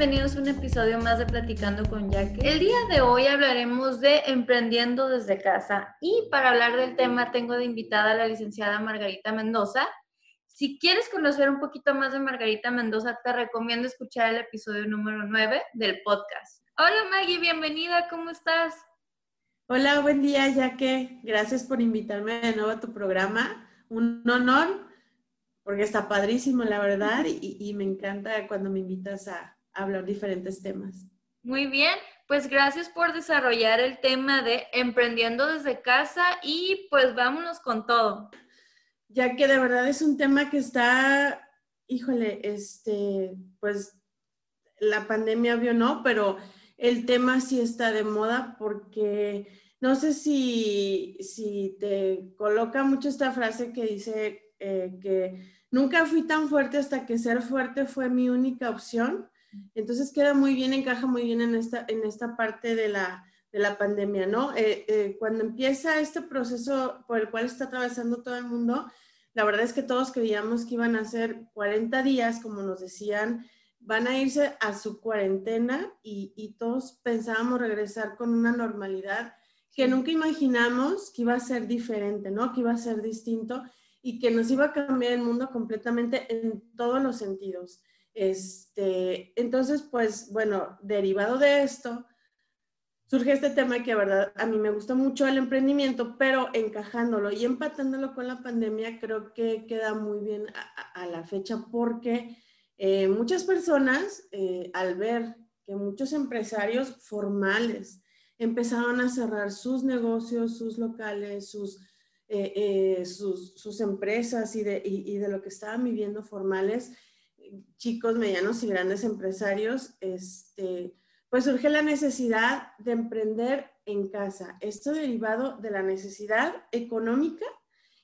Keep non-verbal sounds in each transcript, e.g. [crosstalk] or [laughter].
bienvenidos a un episodio más de Platicando con Jaque. El día de hoy hablaremos de emprendiendo desde casa y para hablar del tema tengo de invitada a la licenciada Margarita Mendoza. Si quieres conocer un poquito más de Margarita Mendoza, te recomiendo escuchar el episodio número 9 del podcast. Hola Maggie, bienvenida, ¿cómo estás? Hola, buen día, Jaque. Gracias por invitarme de nuevo a tu programa. Un honor porque está padrísimo, la verdad, y, me encanta cuando me invitas a, hablar diferentes temas. Muy bien, pues gracias por desarrollar el tema de emprendiendo desde casa y pues vámonos con todo. Ya que de verdad es un tema que está, híjole, este, pues la pandemia vio no, pero el tema sí está de moda porque no sé si, si te coloca mucho esta frase que dice eh, que Nunca fui tan fuerte hasta que ser fuerte fue mi única opción. Entonces queda muy bien, encaja muy bien en esta, en esta parte de la, de la pandemia, ¿no? Eh, eh, cuando empieza este proceso por el cual está atravesando todo el mundo, la verdad es que todos creíamos que iban a ser 40 días, como nos decían, van a irse a su cuarentena y, y todos pensábamos regresar con una normalidad que nunca imaginamos que iba a ser diferente, ¿no? Que iba a ser distinto y que nos iba a cambiar el mundo completamente en todos los sentidos. Este, entonces, pues bueno, derivado de esto, surge este tema que, verdad, a mí me gusta mucho el emprendimiento, pero encajándolo y empatándolo con la pandemia, creo que queda muy bien a, la fecha porque eh, muchas personas, eh, al ver que muchos empresarios formales empezaron a cerrar sus negocios, sus locales, sus eh, sus, empresas y de, de, lo que estaban viviendo formales, chicos, medianos y grandes empresarios, este, pues surge la necesidad de emprender en casa. Esto derivado de la necesidad económica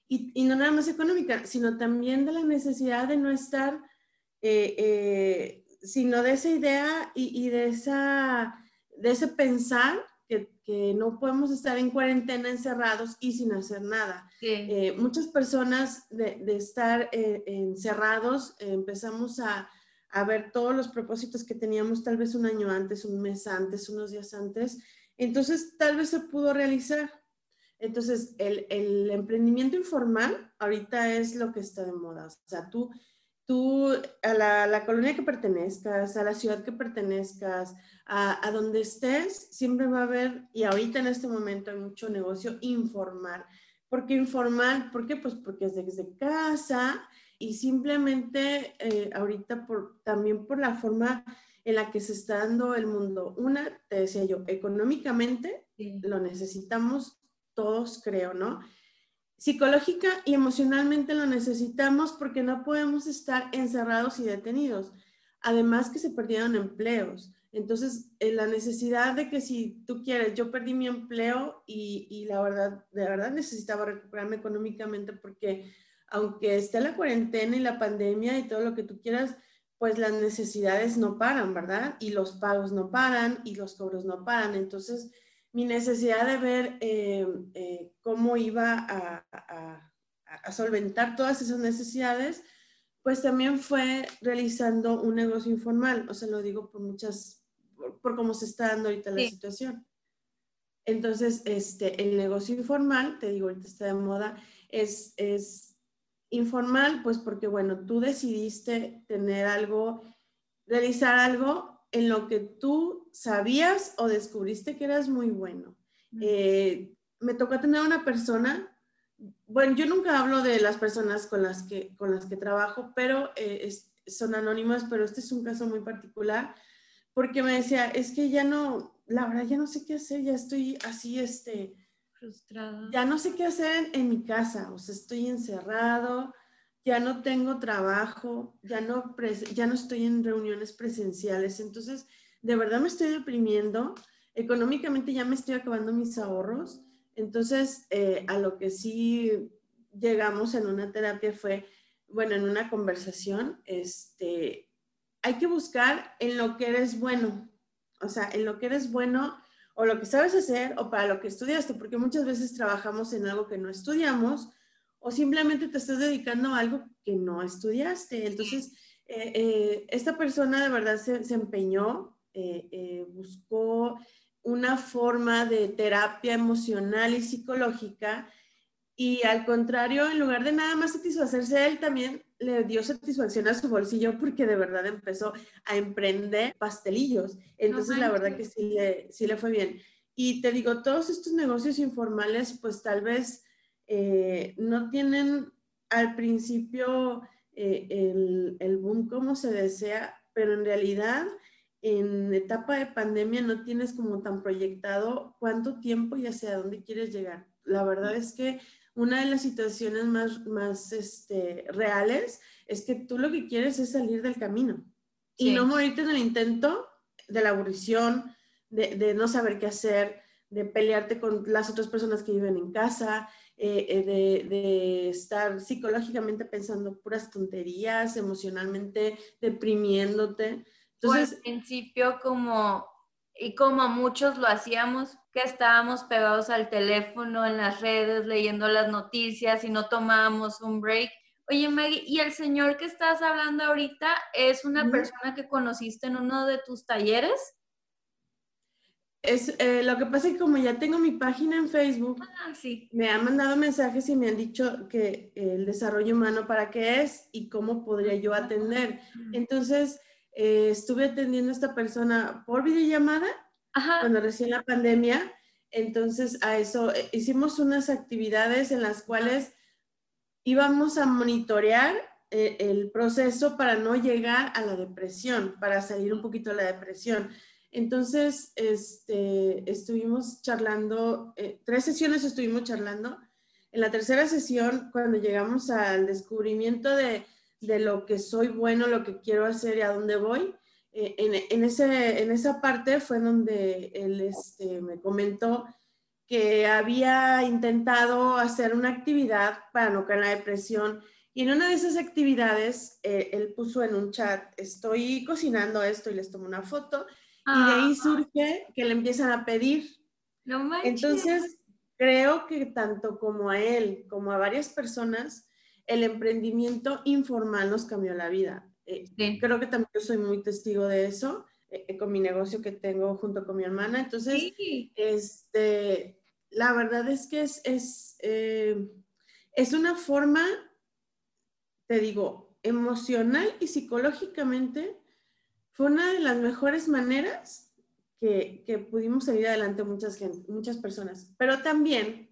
y, no nada más económica, sino también de la necesidad de no estar, eh, sino de esa idea y, y, de, esa, de ese pensar que, no podemos estar en cuarentena encerrados y sin hacer nada. Eh, muchas personas de, estar eh, encerrados eh, empezamos a, a, ver todos los propósitos que teníamos tal vez un año antes, un mes antes, unos días antes. Entonces, tal vez se pudo realizar. Entonces, el, el emprendimiento informal ahorita es lo que está de moda. O sea, tú tú a la, colonia que pertenezcas, a la ciudad que pertenezcas, a, donde estés, siempre va a haber, y ahorita en este momento hay mucho negocio informal. ¿Por qué informal? ¿Por qué? Pues porque es desde casa y simplemente eh, ahorita por, también por la forma en la que se está dando el mundo. Una, te decía yo, económicamente lo necesitamos todos, creo, ¿no? Psicológica y emocionalmente lo necesitamos porque no podemos estar encerrados y detenidos. Además que se perdieron empleos. Entonces, eh, la necesidad de que si tú quieres, yo perdí mi empleo y, y, la verdad, de verdad necesitaba recuperarme económicamente porque aunque esté la cuarentena y la pandemia y todo lo que tú quieras, pues las necesidades no paran, ¿verdad? Y los pagos no paran y los cobros no paran. Entonces, mi necesidad de ver eh, eh, cómo iba a, solventar todas esas necesidades, pues también fue realizando un negocio informal. O sea, lo digo por muchas, por, cómo se está dando ahorita la situación. Entonces, este, el negocio informal, te digo, ahorita está de moda, es, es informal, pues porque, bueno, tú decidiste tener algo, realizar algo en lo que tú sabías o descubriste que eras muy bueno. Eh, me tocó tener una persona, bueno, yo nunca hablo de las personas con las que, con las que trabajo, pero eh, son anónimas, pero este es un caso muy particular, porque me decía, es que ya no, la verdad ya no sé qué hacer, ya estoy así, este, frustrada. Ya no sé qué hacer en, en mi casa, o sea, estoy encerrado, ya no tengo trabajo, ya no, ya no estoy en reuniones presenciales, entonces de verdad me estoy deprimiendo, económicamente ya me estoy acabando mis ahorros, entonces eh, a lo que sí llegamos en una terapia fue, bueno, en una conversación, este, hay que buscar en lo que eres bueno, o sea, en lo que eres bueno o lo que sabes hacer o para lo que estudiaste, porque muchas veces trabajamos en algo que no estudiamos o simplemente te estás dedicando a algo que no estudiaste. Entonces, eh, eh, esta persona de verdad se, empeñó, buscó una forma de terapia emocional y psicológica y al contrario, en lugar de nada más satisfacerse él, también le dio satisfacción a su bolsillo porque de verdad empezó a emprender pastelillos. Entonces, la verdad que sí le, sí le fue bien. Y te digo, todos estos negocios informales, pues tal vez eh, no tienen al principio eh, el, el, boom como se desea, pero en realidad en etapa de pandemia no tienes como tan proyectado cuánto tiempo y hacia dónde quieres llegar. La verdad es que una de las situaciones más, más este, reales es que tú lo que quieres es salir del camino y no morirte en el intento de la aburrición, de, de, no saber qué hacer, de pelearte con las otras personas que viven en casa, eh, eh, de, de, estar psicológicamente pensando puras tonterías, emocionalmente deprimiéndote. Entonces, al principio como, y como muchos lo hacíamos, que estábamos pegados al teléfono, en las redes, leyendo las noticias y no tomábamos un break. Oye, Maggie, ¿y el señor que estás hablando ahorita es una persona que conociste en uno de tus talleres? Es, eh, lo que pasa es que como ya tengo mi página en Facebook, ah, sí. me han mandado mensajes y me han dicho que el desarrollo humano para qué es y cómo podría yo atender. Entonces, eh, estuve atendiendo a esta persona por videollamada cuando recién la pandemia. Entonces, a eso eh, hicimos unas actividades en las cuales íbamos a monitorear eh, el proceso para no llegar a la depresión, para salir un poquito de la depresión. Entonces, este, estuvimos charlando, tres sesiones estuvimos charlando. En la tercera sesión, cuando llegamos al descubrimiento de, de lo que soy bueno, lo que quiero hacer y a dónde voy, eh, en, ese, en esa parte fue donde él este, me comentó que había intentado hacer una actividad para no caer en la depresión y en una de esas actividades eh, él puso en un chat, estoy cocinando esto y les tomo una foto y de ahí ah. surge que le empiezan a pedir. No Entonces, creo que tanto como a él como a varias personas, el emprendimiento informal nos cambió la vida. Eh, creo que también yo soy muy testigo de eso eh, eh, con mi negocio que tengo junto con mi hermana. Entonces, este, la verdad es que es, es, es una forma, te digo, emocional y psicológicamente, fue una de las mejores maneras que, que pudimos salir adelante muchas, muchas personas. Pero también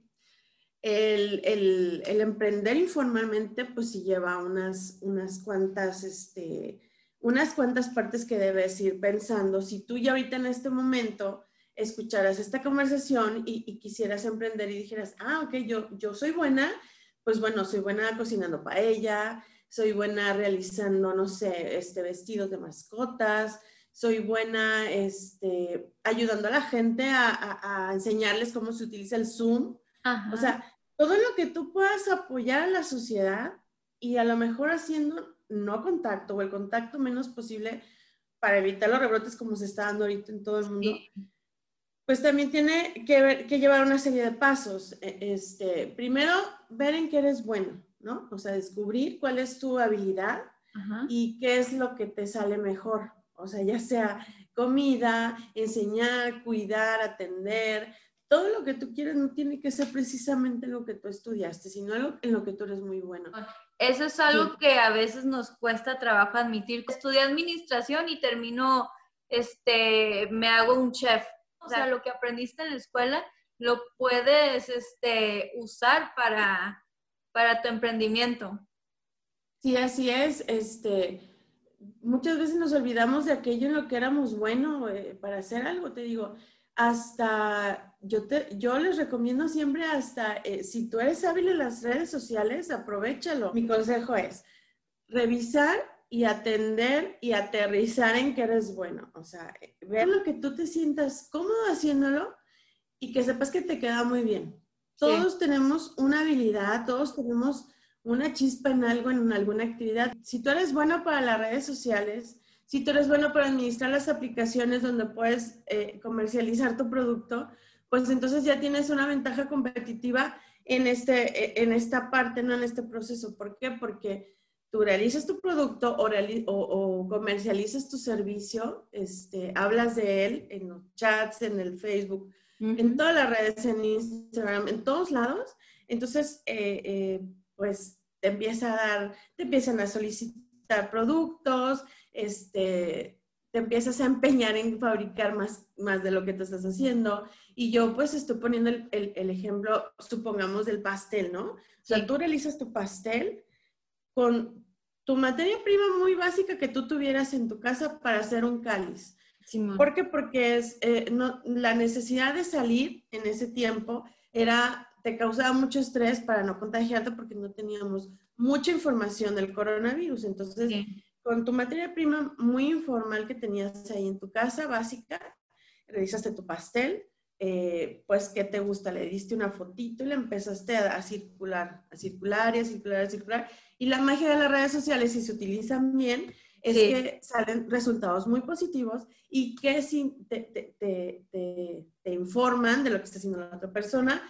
el, el, emprender informalmente, pues sí lleva unas, unas cuantas, este, unas cuantas partes que debes ir pensando. Si tú ya ahorita en este momento escucharas esta conversación y, quisieras emprender y dijeras, ah, ok, yo, yo soy buena, pues bueno, soy buena cocinando paella, soy buena realizando, no sé, este, vestidos de mascotas, soy buena este, ayudando a la gente a, a, enseñarles cómo se utiliza el Zoom. O sea, todo lo que tú puedas apoyar a la sociedad y a lo mejor haciendo no contacto o el contacto menos posible para evitar los rebrotes como se está dando ahorita en todo el mundo, pues también tiene que, que, llevar una serie de pasos. E, este, primero, ver en qué eres bueno, ¿no? O sea, descubrir cuál es tu habilidad y qué es lo que te sale mejor. O sea, ya sea comida, enseñar, cuidar, atender, todo lo que tú quieres no tiene que ser precisamente lo que tú estudiaste, sino algo en lo que tú eres muy bueno. Eso es algo que a veces nos cuesta trabajo admitir. Estudié administración y termino, este, me hago un chef. O sea, lo que aprendiste en la escuela lo puedes este, usar para, para tu emprendimiento. Sí, así es. Este, muchas veces nos olvidamos de aquello en lo que éramos buenos eh, para hacer algo. Te digo, hasta, yo, te, yo les recomiendo siempre hasta, eh, si tú eres hábil en las redes sociales, aprovechalo. Mi consejo es revisar y atender y aterrizar en que eres bueno. O sea, ver lo que tú te sientas cómodo haciéndolo y que sepas que te queda muy bien. Todos tenemos una habilidad, todos tenemos una chispa en algo, en alguna actividad. Si tú eres bueno para las redes sociales, si tú eres bueno para administrar las aplicaciones donde puedes eh, comercializar tu producto, pues entonces ya tienes una ventaja competitiva en, este, en esta parte, no en este proceso. ¿Por qué? Porque tú realizas tu producto o, comercializas tu servicio, este, hablas de él en los chats, en el Facebook, en todas las redes, en Instagram, en todos lados. Entonces, eh, eh, pues te empieza a dar, te empiezan a solicitar productos, este, te empiezas a empeñar en fabricar más, más de lo que tú estás haciendo. Y yo pues estoy poniendo el, el, ejemplo, supongamos, del pastel, ¿no? O sea, tú realizas tu pastel con tu materia prima muy básica que tú tuvieras en tu casa para hacer un cáliz. ¿Por qué? Porque es, eh, no, la necesidad de salir en ese tiempo era, te causaba mucho estrés para no contagiarte porque no teníamos mucha información del coronavirus. Entonces, con tu materia prima muy informal que tenías ahí en tu casa, básica, realizaste tu pastel, eh, pues, ¿qué te gusta? Le diste una fotito y le empezaste a, circular, a circular y a circular, a circular. Y la magia de las redes sociales, si se utilizan bien, es que salen resultados muy positivos y que si te, te, te, te, informan de lo que está haciendo la otra persona,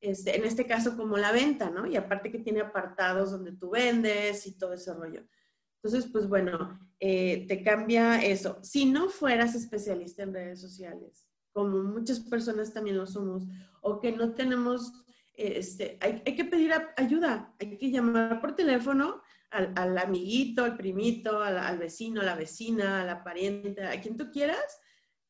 este, en este caso como la venta, ¿no? Y aparte que tiene apartados donde tú vendes y todo ese rollo. Entonces, pues bueno, eh, te cambia eso. Si no fueras especialista en redes sociales, como muchas personas también lo somos, o que no tenemos, este, hay, que pedir ayuda, hay que llamar por teléfono al, amiguito, al primito, al, al, vecino, a la vecina, a la pariente, a quien tú quieras,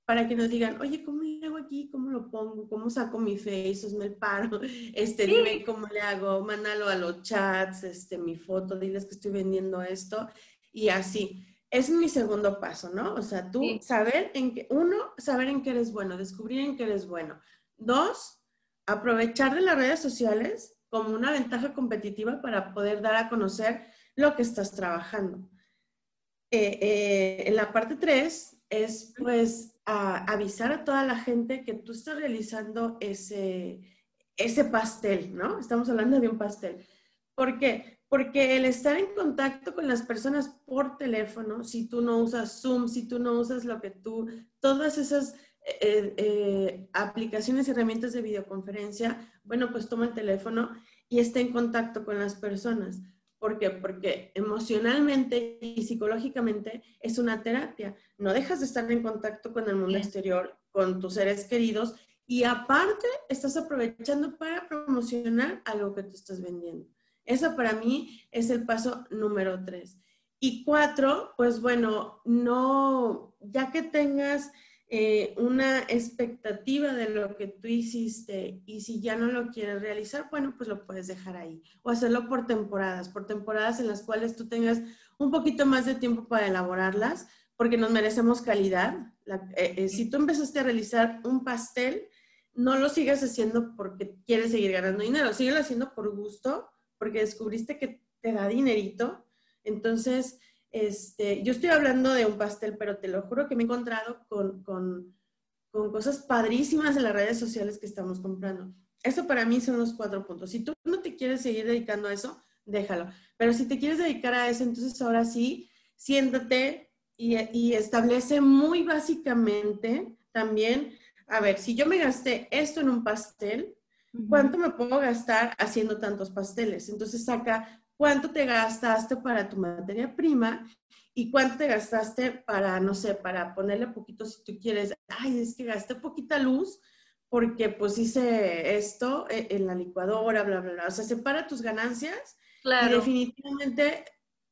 para que nos digan, oye, ¿cómo le hago aquí? ¿Cómo lo pongo? ¿Cómo saco mi face? ¿Me el paro? [laughs] Este, dime cómo le hago, mándalo a los chats, este, mi foto, diles que estoy vendiendo esto y así. Es mi segundo paso, ¿no? O sea, tú saber en qué, uno, saber en qué eres bueno, descubrir en qué eres bueno. Dos, aprovechar de las redes sociales como una ventaja competitiva para poder dar a conocer lo que estás trabajando. Eh, eh, en la parte tres es pues a avisar a toda la gente que tú estás realizando ese, ese pastel, ¿no? Estamos hablando de un pastel. ¿Por qué? Porque el estar en contacto con las personas por teléfono, si tú no usas Zoom, si tú no usas lo que tú, todas esas eh, eh, aplicaciones y herramientas de videoconferencia, bueno, pues toma el teléfono y esté en contacto con las personas. ¿Por qué? Porque emocionalmente y psicológicamente es una terapia. No dejas de estar en contacto con el mundo exterior, con tus seres queridos y aparte estás aprovechando para promocionar algo que tú estás vendiendo. Eso para mí es el paso número tres. Y cuatro, pues bueno, no, ya que tengas eh, una expectativa de lo que tú hiciste y si ya no lo quieres realizar, bueno, pues lo puedes dejar ahí o hacerlo por temporadas, por temporadas en las cuales tú tengas un poquito más de tiempo para elaborarlas, porque nos merecemos calidad. Eh, eh, si tú empezaste a realizar un pastel, no lo sigas haciendo porque quieres seguir ganando dinero, síguelo haciendo por gusto, porque descubriste que te da dinerito. Entonces, este, yo estoy hablando de un pastel, pero te lo juro que me he encontrado con, con, con cosas padrísimas en las redes sociales que estamos comprando. Eso para mí son los cuatro puntos. Si tú no te quieres seguir dedicando a eso, déjalo. Pero si te quieres dedicar a eso, entonces ahora sí, siéntate y, y establece muy básicamente también, a ver, si yo me gasté esto en un pastel, ¿cuánto me puedo gastar haciendo tantos pasteles? Entonces saca cuánto te gastaste para tu materia prima y cuánto te gastaste para, no sé, para ponerle poquito si tú quieres, ay, es que gasté poquita luz porque pues hice esto e, en la licuadora, bla, bla, bla. O sea, separa tus ganancias y definitivamente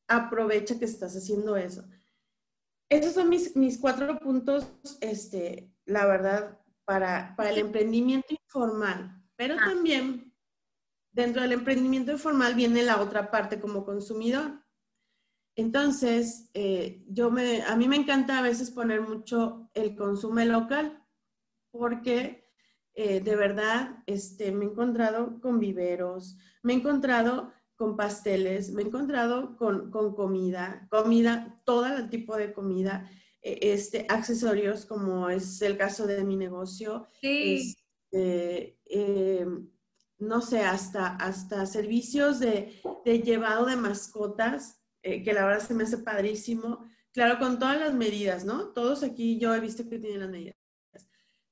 aprovecha que estás haciendo eso. Esos son mis, mis cuatro puntos, este, la verdad, para, para el emprendimiento informal, pero ah. también dentro del emprendimiento informal viene la otra parte como consumidor. Entonces, eh, yo me, a mí me encanta a veces poner mucho el consumo local, porque eh, de verdad este, me he encontrado con viveros, me he encontrado con pasteles, me he encontrado con, comida, comida, todo el tipo de comida, eh, este, accesorios, como es el caso de mi negocio. Sí. Este, no sé, hasta, hasta servicios de, llevado de mascotas, eh, que la verdad se me hace padrísimo. Claro, con todas las medidas, ¿no? Todos aquí yo he visto que tienen las medidas.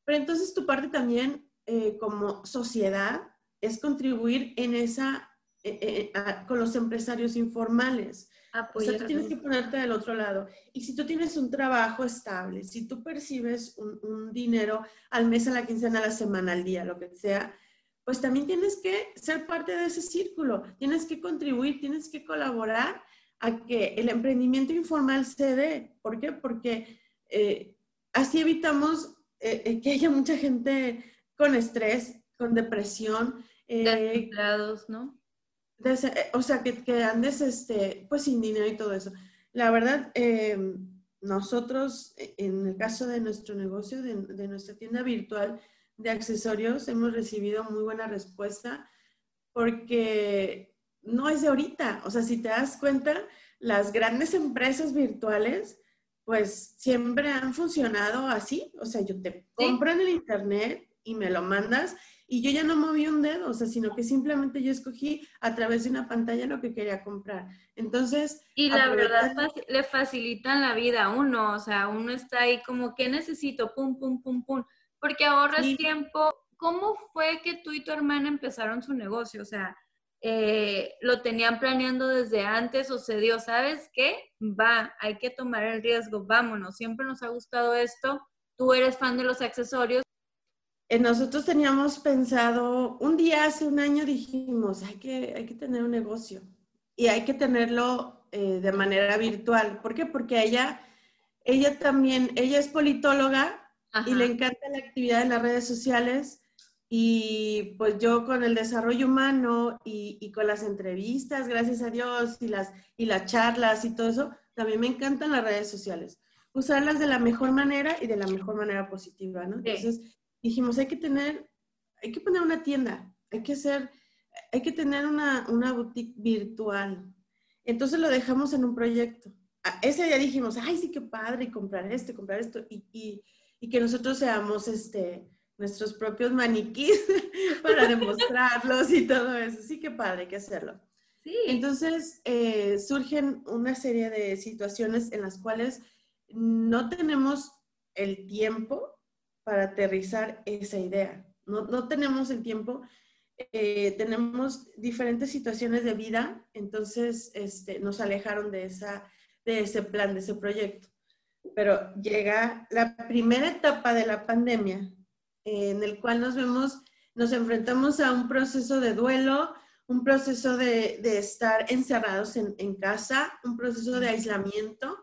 Pero entonces tu parte también eh, como sociedad es contribuir en esa, eh, con los empresarios informales. O sea, tú tienes que ponerte del otro lado. Y si tú tienes un trabajo estable, si tú percibes un, dinero al mes, a la quincena, a la semana, al día, lo que sea, pues también tienes que ser parte de ese círculo, tienes que contribuir, tienes que colaborar a que el emprendimiento informal se dé. ¿Por qué? Porque eh, así evitamos eh, eh, que haya mucha gente con estrés, con depresión. ¿no? Eh, o sea, que, que, andes este, pues sin dinero y todo eso. La verdad, eh, nosotros, en el caso de nuestro negocio, de, de, nuestra tienda virtual de accesorios, hemos recibido muy buena respuesta porque no es de ahorita. O sea, si te das cuenta, las grandes empresas virtuales, pues siempre han funcionado así. O sea, yo te compro en el internet y me lo mandas y yo ya no moví un dedo, o sea, sino que simplemente yo escogí a través de una pantalla lo que quería comprar. Entonces... Y la verdad le facilitan la vida a uno, o sea, uno está ahí como, ¿qué necesito? Pum, pum, pum, pum. Porque ahorras tiempo. ¿Cómo fue que tú y tu hermana empezaron su negocio? O sea, eh, ¿lo tenían planeando desde antes o se dio, sabes qué? Va, hay que tomar el riesgo, vámonos, siempre nos ha gustado esto, tú eres fan de los accesorios, eh, nosotros teníamos pensado, un día hace un año dijimos, hay que, hay que tener un negocio y hay que tenerlo eh, de manera virtual. ¿Por qué? Porque ella, ella también, ella es politóloga y le encanta la actividad en las redes sociales y pues yo con el desarrollo humano y, y, con las entrevistas, gracias a Dios, y las, y las charlas y todo eso, también me encantan las redes sociales. Usarlas de la mejor manera y de la mejor manera positiva, ¿no? Entonces, dijimos, hay que tener, hay que poner una tienda, hay que hacer, hay que tener una, una boutique virtual. Entonces lo dejamos en un proyecto. ese día dijimos, ay, sí, qué padre, y comprar esto, comprar esto, y, y, y que nosotros seamos este, nuestros propios maniquís [laughs] para demostrarlos y todo eso. Sí, qué padre, hay que hacerlo. Sí. Entonces eh, surgen una serie de situaciones en las cuales no tenemos el tiempo para aterrizar esa idea. No, no tenemos el tiempo, eh, tenemos diferentes situaciones de vida, entonces este, nos alejaron de, esa, de ese plan, de ese proyecto. Pero llega la primera etapa de la pandemia, en el cual nos vemos, nos enfrentamos a un proceso de duelo, un proceso de, de estar encerrados en, en, casa, un proceso de aislamiento,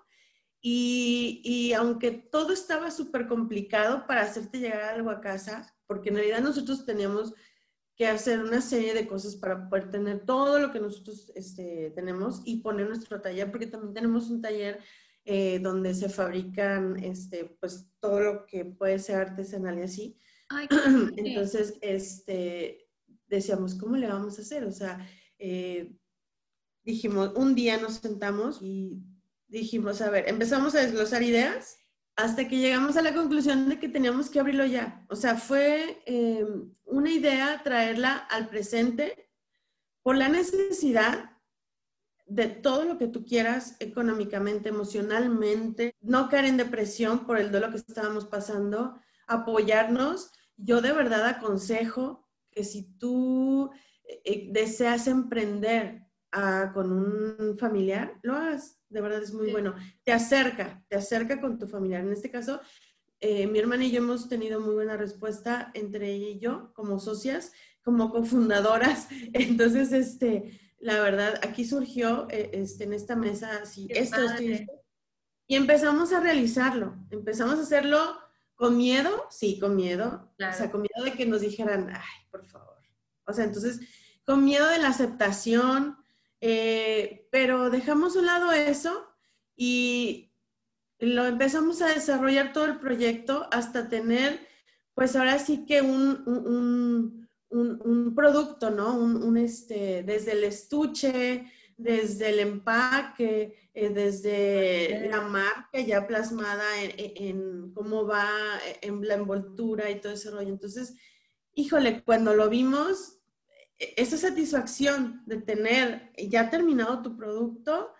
y, aunque todo estaba súper complicado para hacerte llegar algo a casa, porque en realidad nosotros teníamos que hacer una serie de cosas para poder tener todo lo que nosotros este, tenemos y poner nuestro taller, porque también tenemos un taller eh, donde se fabrican este, pues, todo lo que puede ser artesanal y así. [clears throat] Entonces, este, decíamos, ¿cómo le vamos a hacer? O sea, eh, dijimos, un día nos sentamos y dijimos, a ver, empezamos a desglosar ideas hasta que llegamos a la conclusión de que teníamos que abrirlo ya. O sea, fue eh, una idea traerla al presente por la necesidad de todo lo que tú quieras económicamente, emocionalmente, no caer en depresión por el dolor que estábamos pasando, apoyarnos. Yo de verdad aconsejo que si tú eh, deseas emprender ah, con un familiar, lo hagas de verdad es muy bueno. Te acerca, te acerca con tu familiar. En este caso, eh, mi hermana y yo hemos tenido muy buena respuesta entre ella y yo, como socias, como cofundadoras. [laughs] Entonces, este, la verdad, aquí surgió eh, este, en esta mesa así, esto, esto, y empezamos a realizarlo. Empezamos a hacerlo con miedo, sí, con miedo. O sea, con miedo de que nos dijeran, ay, por favor. O sea, entonces, con miedo de la aceptación, eh, pero dejamos a un lado eso y lo empezamos a desarrollar todo el proyecto hasta tener, pues ahora sí que un, un, un, producto, ¿no? Un, este, desde el estuche, desde el empaque, eh, desde la marca ya plasmada en, en, cómo va, en la envoltura y todo ese rollo. Entonces, híjole, cuando lo vimos, esa satisfacción de tener ya terminado tu producto,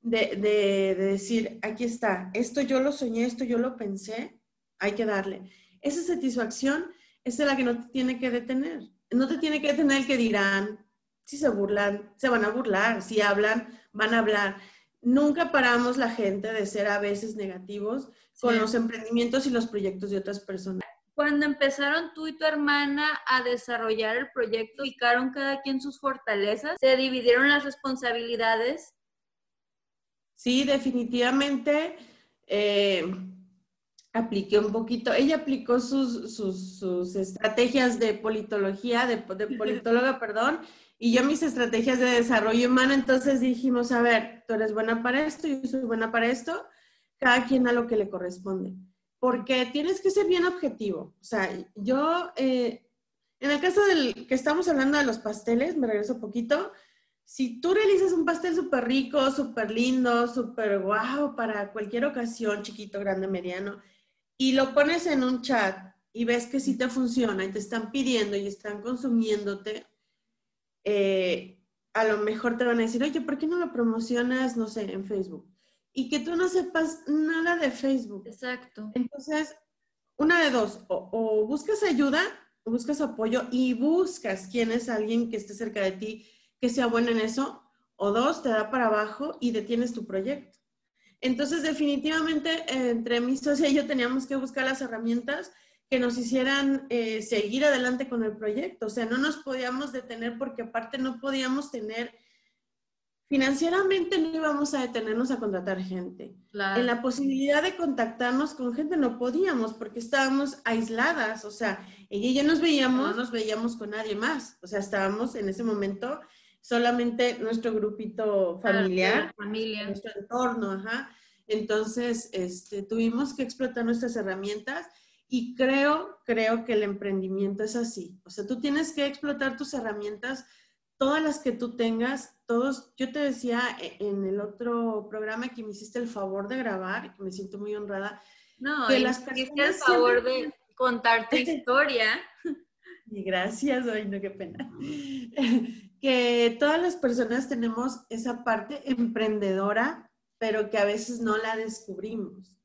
de, de, decir, aquí está, esto yo lo soñé, esto yo lo pensé, hay que darle. Esa satisfacción es la que no te tiene que detener. No te tiene que detener el que dirán, si se burlan, se van a burlar, si hablan, van a hablar. nunca paramos la gente de ser a veces negativos con los emprendimientos y los proyectos de otras personas. Cuando empezaron tú y tu hermana a desarrollar el proyecto, ubicaron cada quien sus fortalezas, se dividieron las responsabilidades. Sí, definitivamente eh, apliqué un poquito. Ella aplicó sus, sus, estrategias de politología, de, de politóloga, [laughs] perdón, y yo mis estrategias de desarrollo humano. Entonces dijimos, a ver, tú eres buena para esto, yo soy buena para esto, cada quien a lo que le corresponde porque tienes que ser bien objetivo. O sea, yo, eh, en el caso del que estamos hablando de los pasteles, me regreso un poquito, si tú realizas un pastel súper rico, súper lindo, súper guau para cualquier ocasión, chiquito, grande, mediano, y lo pones en un chat y ves que sí te funciona y te están pidiendo y están consumiéndote, eh, a lo mejor te van a decir, oye, ¿por qué no lo promocionas, no sé, en Facebook? y que tú no sepas nada de Facebook. Exacto. Entonces, una de dos, o, buscas ayuda, o buscas apoyo y buscas quién es alguien que esté cerca de ti, que sea bueno en eso, o dos, te da para abajo y detienes tu proyecto. Entonces, definitivamente, entre mi socia y yo teníamos que buscar las herramientas que nos hicieran eh, seguir adelante con el proyecto. O sea, no nos podíamos detener porque aparte no podíamos tener financieramente no íbamos a detenernos a contratar gente. En la posibilidad de contactarnos con gente no podíamos porque estábamos aisladas, o sea, ella y yo nos veíamos, no nos veíamos con nadie más, o sea, estábamos en ese momento solamente nuestro grupito familiar, familia. nuestro entorno, ajá. Entonces, este, tuvimos que explotar nuestras herramientas y creo, creo que el emprendimiento es así. O sea, tú tienes que explotar tus herramientas todas las que tú tengas, todos, yo te decía e, en el otro programa que me hiciste el favor de grabar, que me siento muy honrada. No, que las personas el favor de contar tu [laughs] historia. Y gracias, ay, no, qué pena. [laughs] que todas las personas tenemos esa parte emprendedora, pero que a veces no la descubrimos.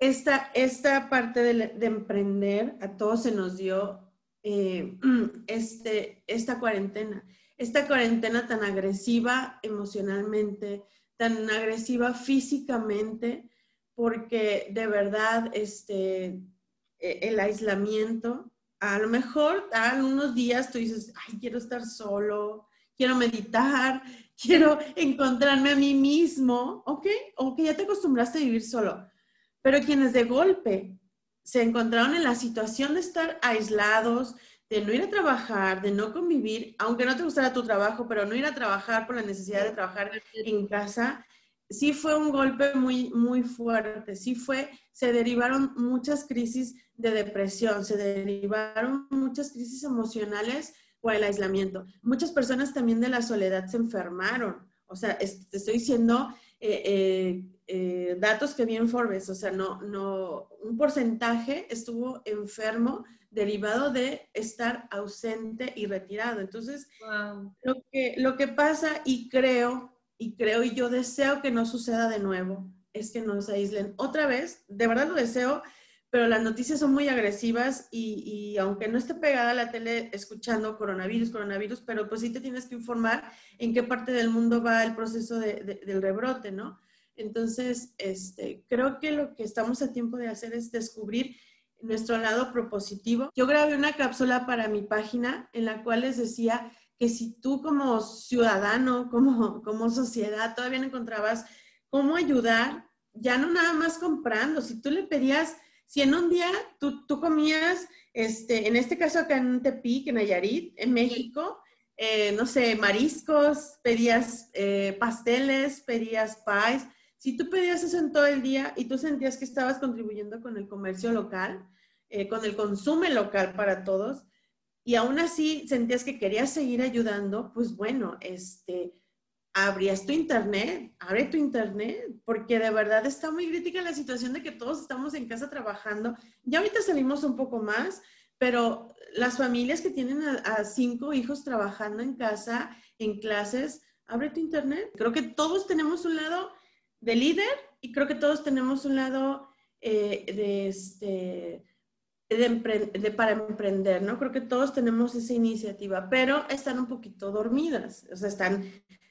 Esta, esta parte de, de emprender a todos se nos dio eh, [clears throat] este, esta cuarentena. Esta cuarentena tan agresiva emocionalmente, tan agresiva físicamente, porque de verdad este, e, el aislamiento, a lo mejor a unos días tú dices, ay, quiero estar solo, quiero meditar, [laughs] quiero encontrarme a mí mismo, ¿ok? O que ya te acostumbraste a vivir solo. Pero quienes de golpe se encontraron en la situación de estar aislados, de no ir a trabajar, de no convivir, aunque no te gustara tu trabajo, pero no ir a trabajar por la necesidad de trabajar en casa, sí fue un golpe muy, muy fuerte, sí fue, se derivaron muchas crisis de depresión, se derivaron muchas crisis emocionales por el aislamiento. Muchas personas también de la soledad se enfermaron, o sea, te estoy diciendo eh, eh, eh, datos que vi en Forbes, o sea, no, no, un porcentaje estuvo enfermo derivado de estar ausente y retirado. Entonces, lo, que, lo que pasa y creo, y creo y yo deseo que no suceda de nuevo, es que nos aíslen otra vez, de verdad lo deseo, pero las noticias son muy agresivas y, aunque no esté pegada a la tele escuchando coronavirus, coronavirus, pero pues sí te tienes que informar en qué parte del mundo va el proceso del rebrote, ¿no? Entonces, este, creo que lo que estamos a tiempo de hacer es descubrir nuestro lado propositivo. Yo grabé una cápsula para mi página en la cual les decía que si tú como ciudadano, como, como sociedad, todavía no encontrabas cómo ayudar, ya no nada más comprando, si tú le pedías si en un día tú, comías, este, en este caso acá en Tepic, en Nayarit, en México, eh, no sé, mariscos, pedías eh, pasteles, pedías pies. Si tú pedías eso en todo el día y tú sentías que estabas contribuyendo con el comercio local, eh, con el consumo local para todos, y aún así sentías que querías seguir ayudando, pues bueno, este, abrías tu internet, abre tu internet, porque de verdad está muy crítica la situación de que todos estamos en casa trabajando. Ya ahorita salimos un poco más, pero las familias que tienen a, cinco hijos trabajando en casa, en clases, abre tu internet. Creo que todos tenemos un lado de líder y creo que todos tenemos un lado eh, de, este, de, para emprender, ¿no? Creo que todos tenemos esa iniciativa, pero están un poquito dormidas, o sea, están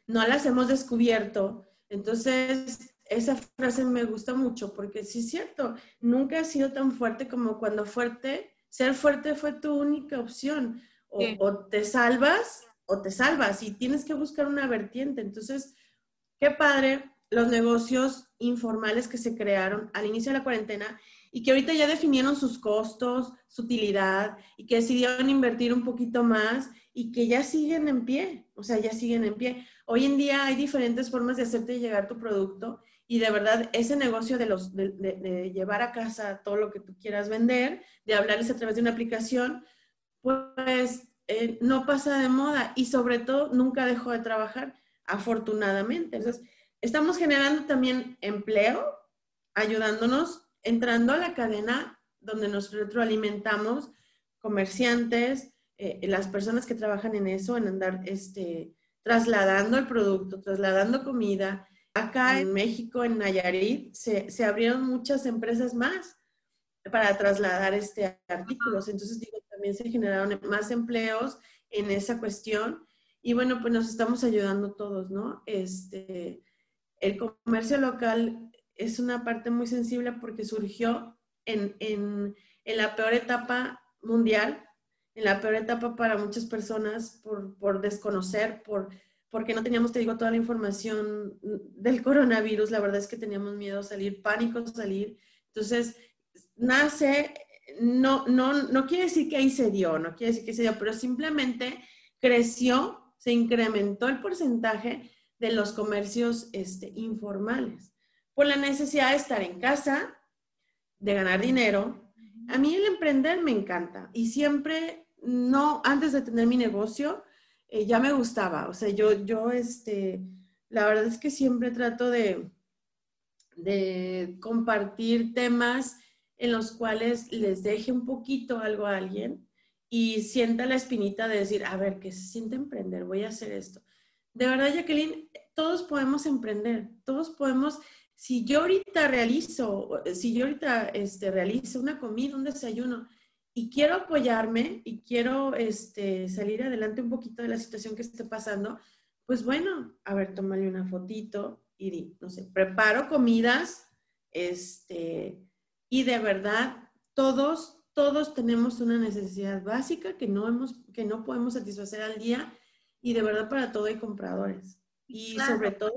no las hemos descubierto. Entonces, esa frase me gusta mucho porque sí es cierto, nunca ha sido tan fuerte como cuando fuerte, ser fuerte fue tu única opción. O, te salvas o te salvas y tienes que buscar una vertiente. Entonces, qué padre los negocios informales que se crearon al inicio de la cuarentena y que ahorita ya definieron sus costos, su utilidad y que decidieron invertir un poquito más y que ya siguen en pie, o sea, ya siguen en pie. Hoy en día hay diferentes formas de hacerte llegar tu producto y de verdad ese negocio de, los, de, llevar a casa todo lo que tú quieras vender, de hablarles a través de una aplicación, pues eh, no pasa de moda y sobre todo nunca dejó de trabajar, afortunadamente. Entonces, estamos generando también empleo, ayudándonos, entrando a la cadena donde nos retroalimentamos, comerciantes, eh, las personas que trabajan en eso, en andar este, trasladando el producto, trasladando comida, Acá en México, en Nayarit, se, abrieron muchas empresas más para trasladar este artículos. Entonces, digo, también se generaron más empleos en esa cuestión. Y bueno, pues nos estamos ayudando todos, ¿no? Este, el comercio local es una parte muy sensible porque surgió en, en, en la peor etapa mundial, en la peor etapa para muchas personas por, por desconocer, por porque no teníamos, te digo, toda la información del coronavirus. La verdad es que teníamos miedo a salir, pánico a salir. Entonces, nace, no, no, no quiere decir que ahí se dio, no quiere decir que se dio, pero simplemente creció, se incrementó el porcentaje de los comercios este, informales por la necesidad de estar en casa, de ganar dinero. A mí el emprender me encanta y siempre, no, antes de tener mi negocio, eh, ya me gustaba. O sea, yo, yo, este, la verdad es que siempre trato de, de compartir temas en los cuales les deje un poquito algo a alguien y sienta la espinita de decir, a ver, que se siente emprender, voy a hacer esto. De verdad, Jacqueline, todos podemos emprender, todos podemos, si yo ahorita realizo, si yo ahorita este, realizo una comida, un desayuno, y quiero apoyarme y quiero este, salir adelante un poquito de la situación que esté pasando, pues bueno, a ver, tómale una fotito y di, no sé, preparo comidas, este, y de verdad, todos, todos tenemos una necesidad básica que no, hemos, que no podemos satisfacer al día y de verdad para todo hay compradores. Y sobre todo,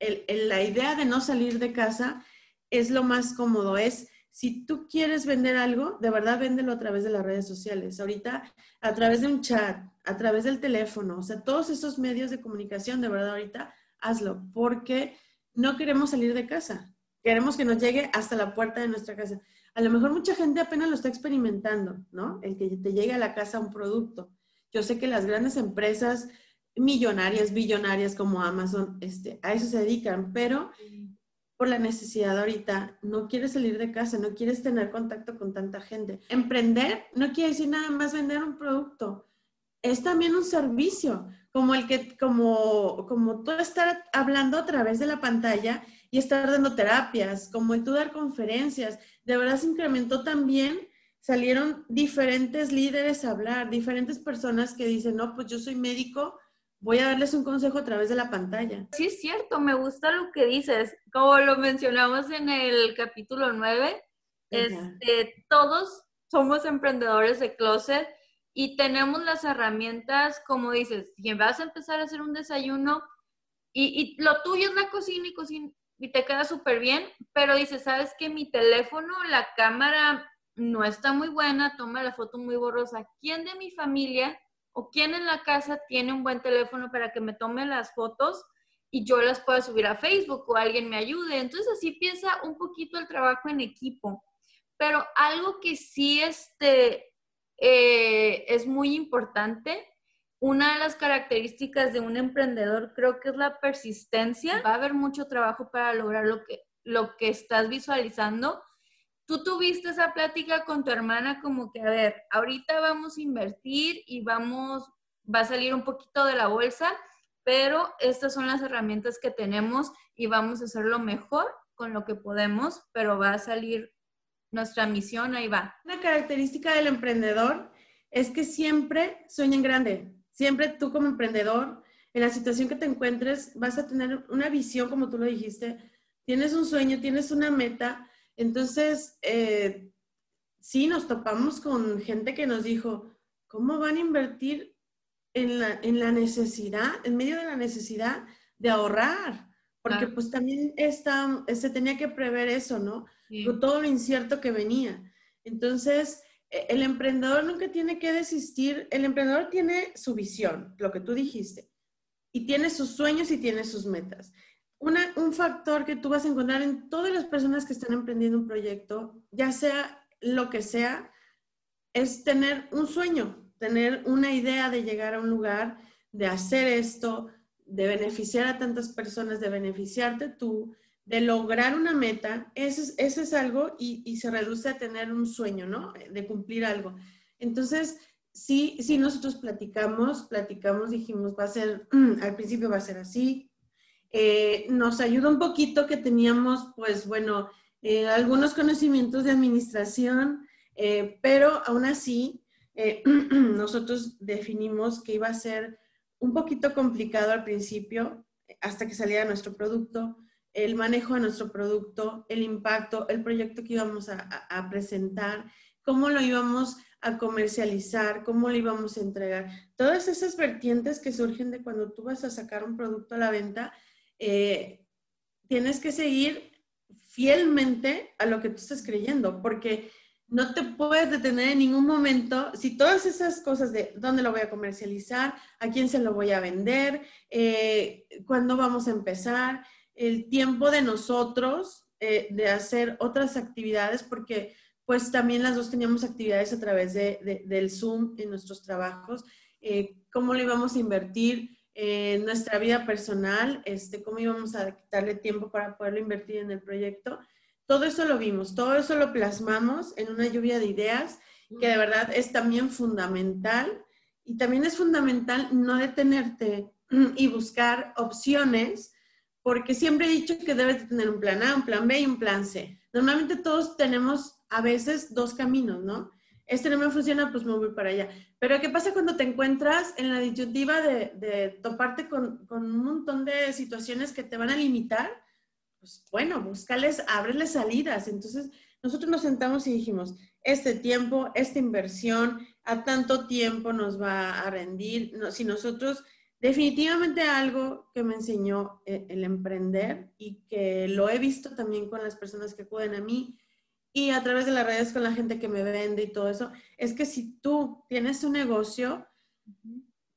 la idea de no salir de casa es lo más cómodo, es si tú quieres vender algo, de verdad véndelo a través de las redes sociales. Ahorita, a través de un chat, a través del teléfono, o sea, todos esos medios de comunicación, de verdad, ahorita hazlo, porque no queremos salir de casa. Queremos que nos llegue hasta la puerta de nuestra casa. A lo mejor mucha gente apenas lo está experimentando, ¿no? El que te llegue a la casa un producto. Yo sé que las grandes empresas millonarias, billonarias como Amazon, este, a eso se dedican, pero por la necesidad ahorita, no quieres salir de casa, no quieres tener contacto con tanta gente. Emprender no quiere decir nada más vender un producto, es también un servicio, como el que, como, como tú estar hablando a través de la pantalla y estar dando terapias, como tú dar conferencias, de verdad se incrementó también, salieron diferentes líderes a hablar, diferentes personas que dicen, no, pues yo soy médico, voy a darles un consejo a través de la pantalla. Sí, es cierto, me gusta lo que dices. Como lo mencionamos en el capítulo 9, este, todos somos emprendedores de closet y tenemos las herramientas, como dices, si vas a empezar a hacer un desayuno y, y lo tuyo es la cocina y cocina y te queda súper bien, pero dices, ¿sabes que mi teléfono, la cámara no está muy buena, toma la foto muy borrosa? ¿Quién de mi familia o quién en la casa tiene un buen teléfono para que me tome las fotos y yo las pueda subir a Facebook o alguien me ayude. Entonces así piensa un poquito el trabajo en equipo. Pero algo que sí este, eh, es muy importante, una de las características de un emprendedor creo que es la persistencia. Va a haber mucho trabajo para lograr lo que, lo que estás visualizando, tú tuviste esa plática con tu hermana como que, a ver, ahorita vamos a invertir y vamos, va a salir un poquito de la bolsa, pero estas son las herramientas que tenemos y vamos a hacer lo mejor con lo que podemos, pero va a salir nuestra misión, ahí va. Una característica del emprendedor es que siempre sueña en grande. Siempre tú como emprendedor en la situación que te encuentres, vas a tener una visión, como tú lo dijiste, tienes un sueño, tienes una meta. Entonces, eh, sí, nos topamos con gente que nos dijo, ¿cómo van a invertir en la, en la necesidad, en medio de la necesidad de ahorrar? Porque pues también está, se tenía que prever eso, ¿no? Todo lo incierto que venía. Entonces, e, el emprendedor nunca tiene que desistir. El emprendedor tiene su visión, lo que tú dijiste, y tiene sus sueños y tiene sus metas. Un factor que tú vas a encontrar en todas las personas que están emprendiendo un proyecto, ya sea lo que sea, es tener un sueño, tener una idea de llegar a un lugar, de hacer esto, de beneficiar a tantas personas, de beneficiarte tú, de lograr una meta, eso es, algo y, se reduce a tener un sueño, ¿no? De cumplir algo. Entonces, sí, sí nosotros platicamos, platicamos, dijimos, va a ser, [clears throat] al principio va a ser así. Eh, nos ayuda un poquito que teníamos, pues bueno, eh, algunos conocimientos de administración, eh, pero aún así, [clears throat] nosotros definimos que iba a ser un poquito complicado al principio, hasta que saliera nuestro producto, el manejo de nuestro producto, el impacto, el proyecto que íbamos a, presentar, cómo lo íbamos a comercializar, cómo lo íbamos a entregar. Todas esas vertientes que surgen de cuando tú vas a sacar un producto a la venta, eh, tienes que seguir fielmente a lo que tú estás creyendo, porque no te puedes detener en ningún momento. Si todas esas cosas de dónde lo voy a comercializar, a quién se lo voy a vender, eh, cuándo vamos a empezar, el tiempo de nosotros eh, de hacer otras actividades, porque pues también las dos teníamos actividades a través de, del Zoom en nuestros trabajos, eh, cómo lo íbamos a invertir en nuestra vida personal, este, cómo íbamos a darle tiempo para poderlo invertir en el proyecto. Todo eso lo vimos, todo eso lo plasmamos en una lluvia de ideas que de verdad es también fundamental y también es fundamental no detenerte [clears throat] y buscar opciones porque siempre he dicho que debes tener un plan A, un plan B y un plan C. Normalmente todos tenemos a veces dos caminos, ¿no? Este no me funciona, pues me voy para allá. Pero ¿qué pasa cuando te encuentras en la disyuntiva de, toparte con, un montón de situaciones que te van a limitar? Pues bueno, búscales, ábreles salidas. Entonces, nosotros nos sentamos y dijimos, este tiempo, esta inversión, a tanto tiempo nos va a rendir. si nosotros Definitivamente algo que me enseñó eh, el emprender y que lo he visto también con las personas que acuden a mí y a través de las redes con la gente que me vende y todo eso, es que si tú tienes un negocio,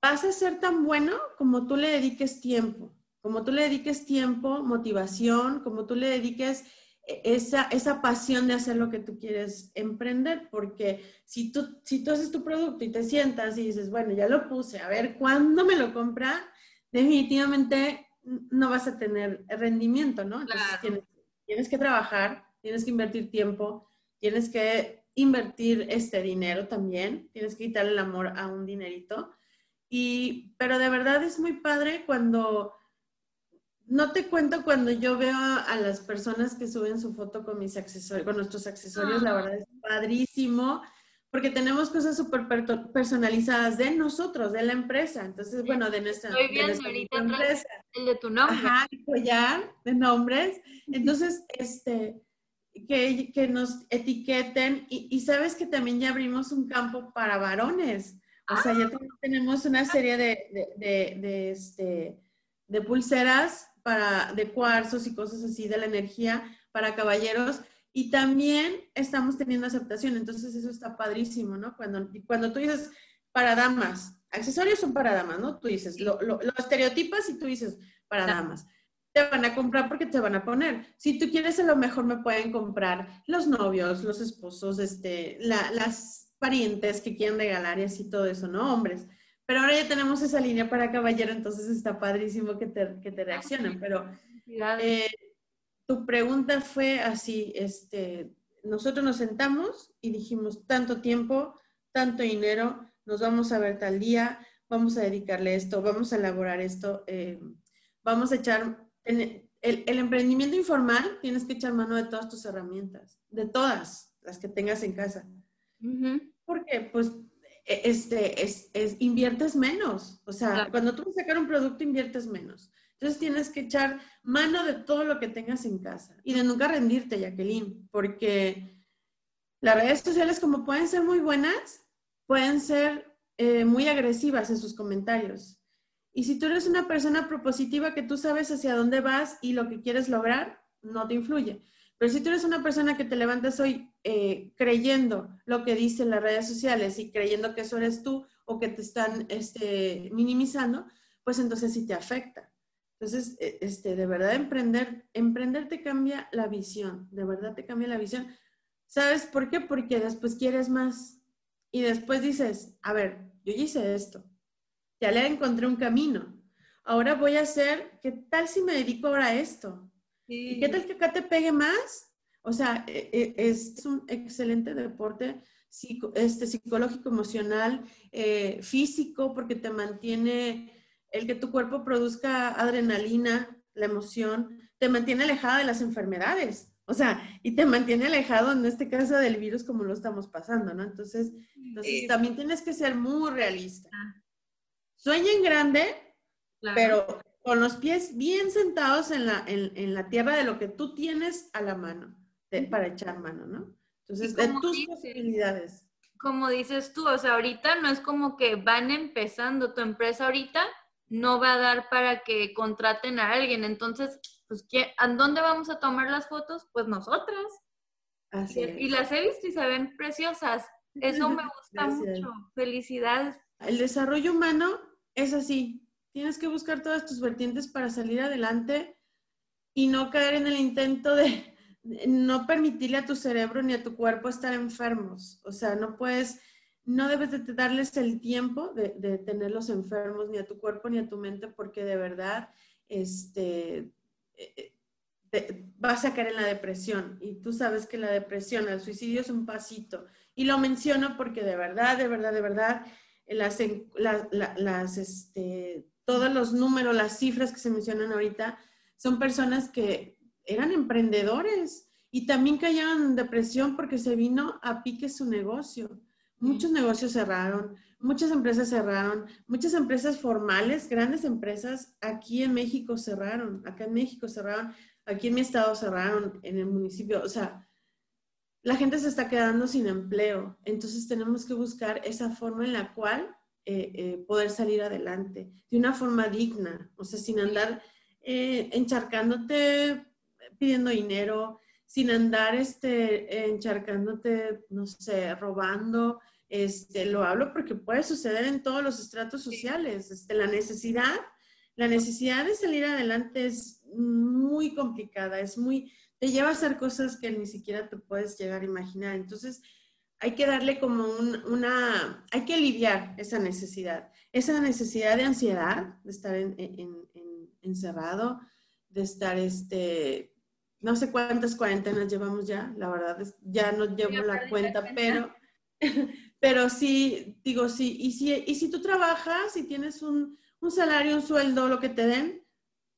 vas a ser tan bueno como tú le dediques tiempo, como tú le dediques tiempo, motivación, como tú le dediques esa, esa pasión de hacer lo que tú quieres emprender, porque si tú, si tú haces tu producto y te sientas y dices, bueno, ya lo puse, a ver, ¿cuándo me lo compra? Definitivamente no vas a tener rendimiento, ¿no? Entonces tienes, tienes que trabajar, tienes que invertir tiempo, tienes que invertir este dinero también, tienes que quitarle el amor a un dinerito. Y, pero de verdad es muy padre cuando no te cuento cuando yo veo a, las personas que suben su foto con mis accesorios, con nuestros accesorios, la verdad es padrísimo, porque tenemos cosas súper personalizadas de nosotros, de la empresa. Entonces, bueno, de nuestra, Estoy viendo ahorita empresa. El de tu nombre. Ajá, el collar de nombres. Entonces, este, que, que nos etiqueten y, y, sabes que también ya abrimos un campo para varones. O sea, ya ah. tenemos una serie de, de, de, este, de pulseras para, de cuarzos y cosas así de la energía para caballeros. Y también estamos teniendo aceptación, entonces eso está padrísimo, ¿no? Cuando, cuando tú dices para damas, accesorios son para damas, ¿no? Tú dices, lo, lo, estereotipas y tú dices para damas. Te van a comprar porque te van a poner. Si tú quieres, a lo mejor me pueden comprar los novios, los esposos, este, las parientes que quieren regalar y así todo eso, ¿no? Hombres. Pero ahora ya tenemos esa línea para caballero, entonces está padrísimo que te, que te reaccionen. Pero eh, tu pregunta fue así, este, nosotros nos sentamos y dijimos tanto tiempo, tanto dinero, nos vamos a ver tal día, vamos a dedicarle esto, vamos a elaborar esto, eh, vamos a echar, el, el, emprendimiento informal tienes que echar mano de todas tus herramientas, de todas las que tengas en casa. ¿Por qué? Pues e, este, es, inviertes menos. O sea, cuando tú vas a sacar un producto, inviertes menos. Entonces tienes que echar mano de todo lo que tengas en casa y de nunca rendirte, Jacqueline, porque las redes sociales, como pueden ser muy buenas, pueden ser eh, muy agresivas en sus comentarios. Y si tú eres una persona propositiva que tú sabes hacia dónde vas y lo que quieres lograr, no te influye. Pero si tú eres una persona que te levantas hoy eh, creyendo lo que dicen las redes sociales y creyendo que eso eres tú o que te están este, minimizando, pues entonces sí te afecta. Entonces, e, este, de verdad, emprender, emprender te cambia la visión, de verdad te cambia la visión. ¿Sabes por qué? Porque después quieres más y después dices, a ver, yo hice esto, ya le encontré un camino. Ahora voy a hacer, ¿qué tal si me dedico ahora a esto? ¿Y qué tal que acá te pegue más? O sea, e, e, es un excelente deporte este, psicológico, emocional, eh, físico, porque te mantiene el que tu cuerpo produzca adrenalina, la emoción, te mantiene alejada de las enfermedades. O sea, y te mantiene alejado en este caso del virus como lo estamos pasando, ¿no? Entonces, entonces también tienes que ser muy realista. Ah. Sueña en grande, pero con los pies bien sentados en la, en, la, tierra de lo que tú tienes a la mano, para echar mano, ¿no? Entonces, de tus posibilidades. Como dices tú, o sea, ahorita no es como que van empezando tu empresa ahorita, no va a dar para que contraten a alguien. Entonces, pues, ¿a dónde vamos a tomar las fotos? Pues nosotras. Así y, las he visto y se ven preciosas. Eso me gusta [laughs] mucho. Felicidades. El desarrollo humano es así. Tienes que buscar todas tus vertientes para salir adelante y no caer en el intento de no permitirle a tu cerebro ni a tu cuerpo estar enfermos. O sea, no puedes no debes de darles el tiempo de, tenerlos enfermos ni a tu cuerpo ni a tu mente porque de verdad este, eh, eh, vas a caer en la depresión y tú sabes que la depresión, el suicidio es un pasito. Y lo menciono porque de verdad, de verdad, de verdad, las, las, este, todos los números, las cifras que se mencionan ahorita, son personas que eran emprendedores y también cayeron en depresión porque se vino a pique su negocio. Muchos negocios cerraron, muchas empresas cerraron, muchas empresas formales, grandes empresas aquí en México cerraron, acá en México cerraron, aquí en mi estado cerraron, en el municipio, o sea, la gente se está quedando sin empleo, entonces tenemos que buscar esa forma en la cual eh, eh, poder salir adelante, de una forma digna, o sea, sin andar eh, encharcándote, pidiendo dinero, sin andar este, encharcándote, no sé, robando. Este, lo hablo porque puede suceder en todos los estratos sociales. Este, la necesidad, la necesidad de salir adelante es muy complicada, es muy, te lleva a hacer cosas que ni siquiera te puedes llegar a imaginar. Entonces, hay que darle como una, hay que aliviar esa necesidad, esa necesidad de ansiedad, de estar encerrado, de estar este, no sé cuántas cuarentenas llevamos ya, la verdad, es, ya no llevo la cuenta, pero, [laughs] pero sí, digo, sí, y si, y si tú trabajas y tienes un, un, salario, un sueldo, lo que te den,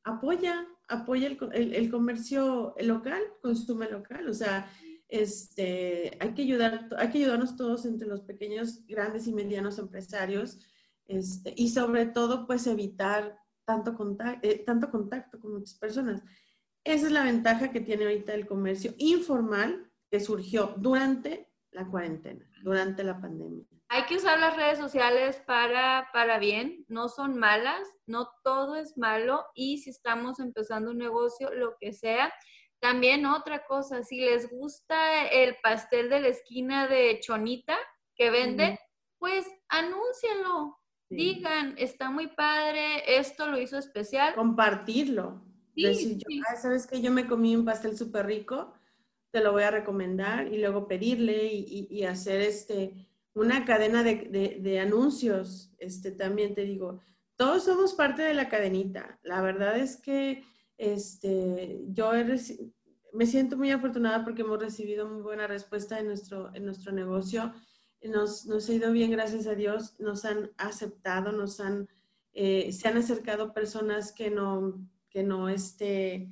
apoya, apoya el, el, comercio local, consume local, o sea, este, hay que ayudar, hay que ayudarnos todos entre los pequeños, grandes y medianos empresarios, este, y sobre todo, pues evitar tanto contacto, eh, tanto contacto con muchas personas. Esa es la ventaja que tiene ahorita el comercio informal que surgió durante la cuarentena, durante la pandemia. Hay que usar las redes sociales para, para bien, no son malas, no todo es malo y si estamos empezando un negocio, lo que sea. También otra cosa, si les gusta el pastel de la esquina de Chonita que vende, pues anúncienlo, digan, está muy padre, esto lo hizo especial. Compartirlo. Decir, yo, ¿sabes que Yo me comí un pastel súper rico, te lo voy a recomendar y luego pedirle y, hacer este, una cadena de, anuncios. Este, también te digo, todos somos parte de la cadenita. La verdad es que este, yo me siento muy afortunada porque hemos recibido muy buena respuesta en nuestro, en nuestro negocio. Nos, nos ha ido bien, gracias a Dios. Nos han aceptado, nos han, eh, se han acercado personas que no, que no, este,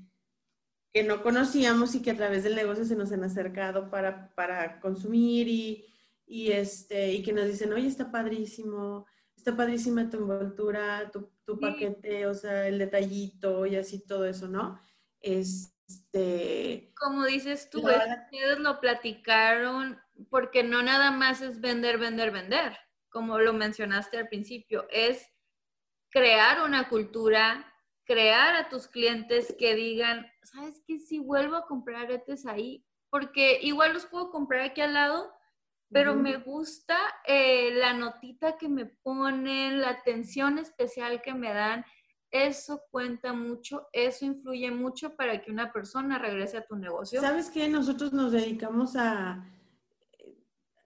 que no conocíamos y que a través del negocio se nos han acercado para, para consumir y, y, este, y que nos dicen, oye, está padrísimo, está padrísima tu envoltura, tu, tu paquete, o sea, el detallito y así todo eso, ¿no? Este... Como dices tú, ustedes lo platicaron porque no nada más es vender, vender, vender, como lo mencionaste al principio, es crear una cultura, crear a tus clientes que digan, ¿sabes qué? Si vuelvo a comprar aretes ahí, porque igual los puedo comprar aquí al lado, pero me gusta eh, la notita que me ponen, la atención especial que me dan. Eso cuenta mucho, eso influye mucho para que una persona regrese a tu negocio. ¿Sabes qué? Nosotros nos dedicamos a,